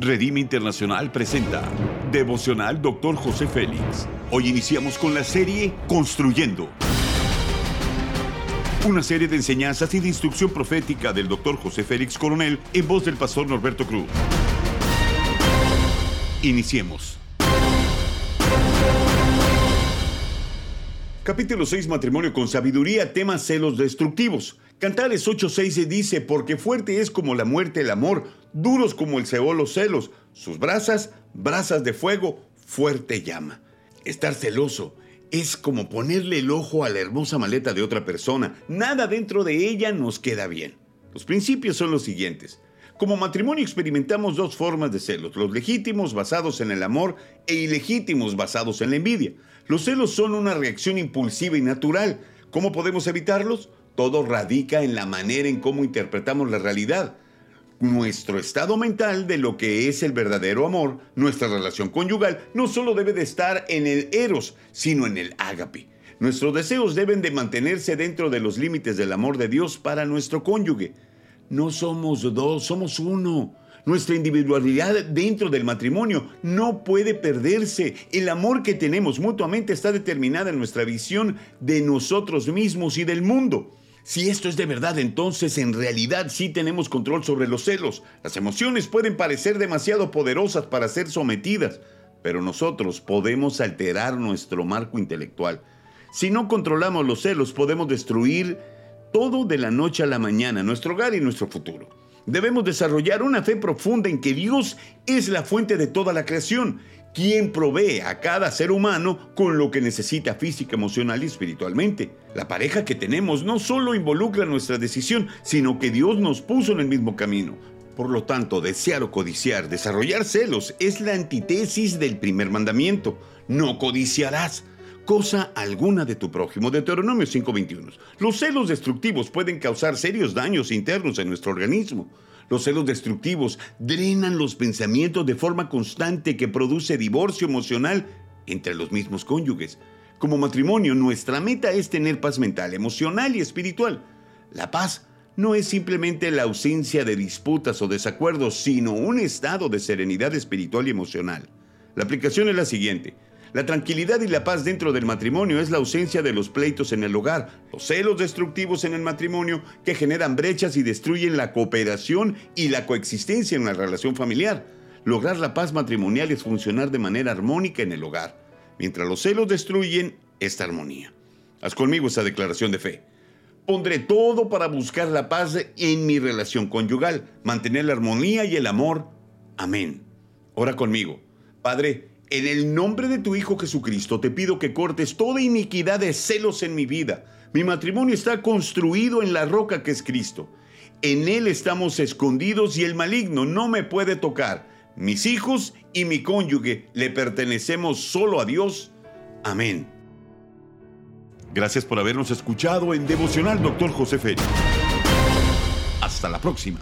Redime Internacional presenta Devocional Dr. José Félix. Hoy iniciamos con la serie Construyendo. Una serie de enseñanzas y de instrucción profética del Dr. José Félix Coronel en voz del pastor Norberto Cruz. Iniciemos. Capítulo 6, Matrimonio con Sabiduría, tema celos destructivos. Cantares 8:6 dice, porque fuerte es como la muerte el amor, duros como el Seol los celos, sus brasas, brasas de fuego, fuerte llama. Estar celoso es como ponerle el ojo a la hermosa maleta de otra persona, nada dentro de ella nos queda bien. Los principios son los siguientes. Como matrimonio experimentamos dos formas de celos, los legítimos basados en el amor e ilegítimos basados en la envidia. Los celos son una reacción impulsiva y natural. ¿Cómo podemos evitarlos? Todo radica en la manera en cómo interpretamos la realidad. Nuestro estado mental de lo que es el verdadero amor, nuestra relación conyugal, no solo debe de estar en el eros, sino en el ágape. Nuestros deseos deben de mantenerse dentro de los límites del amor de Dios para nuestro cónyuge. No somos dos, somos uno. Nuestra individualidad dentro del matrimonio no puede perderse. El amor que tenemos mutuamente está determinada en nuestra visión de nosotros mismos y del mundo. Si esto es de verdad, entonces en realidad sí tenemos control sobre los celos. Las emociones pueden parecer demasiado poderosas para ser sometidas, pero nosotros podemos alterar nuestro marco intelectual. Si no controlamos los celos, podemos destruir todo de la noche a la mañana, nuestro hogar y nuestro futuro. Debemos desarrollar una fe profunda en que Dios es la fuente de toda la creación, quien provee a cada ser humano con lo que necesita física, emocional y espiritualmente. La pareja que tenemos no solo involucra nuestra decisión, sino que Dios nos puso en el mismo camino. Por lo tanto, desear o codiciar, desarrollar celos, es la antítesis del primer mandamiento. No codiciarás cosa alguna de tu prójimo. Deuteronomio 5:21. Los celos destructivos pueden causar serios daños internos en nuestro organismo. Los celos destructivos drenan los pensamientos de forma constante que produce divorcio emocional entre los mismos cónyuges. Como matrimonio, nuestra meta es tener paz mental, emocional y espiritual. La paz no es simplemente la ausencia de disputas o desacuerdos, sino un estado de serenidad espiritual y emocional. La aplicación es la siguiente. La tranquilidad y la paz dentro del matrimonio es la ausencia de los pleitos en el hogar, los celos destructivos en el matrimonio que generan brechas y destruyen la cooperación y la coexistencia en la relación familiar. Lograr la paz matrimonial es funcionar de manera armónica en el hogar, mientras los celos destruyen esta armonía. Haz conmigo esa declaración de fe. Pondré todo para buscar la paz en mi relación conyugal, mantener la armonía y el amor. Amén. Ora conmigo. Padre, en el nombre de tu Hijo Jesucristo te pido que cortes toda iniquidad de celos en mi vida. Mi matrimonio está construido en la roca que es Cristo. En Él estamos escondidos y el maligno no me puede tocar. Mis hijos y mi cónyuge le pertenecemos solo a Dios. Amén. Gracias por habernos escuchado en Devocional Doctor José Félix. Hasta la próxima.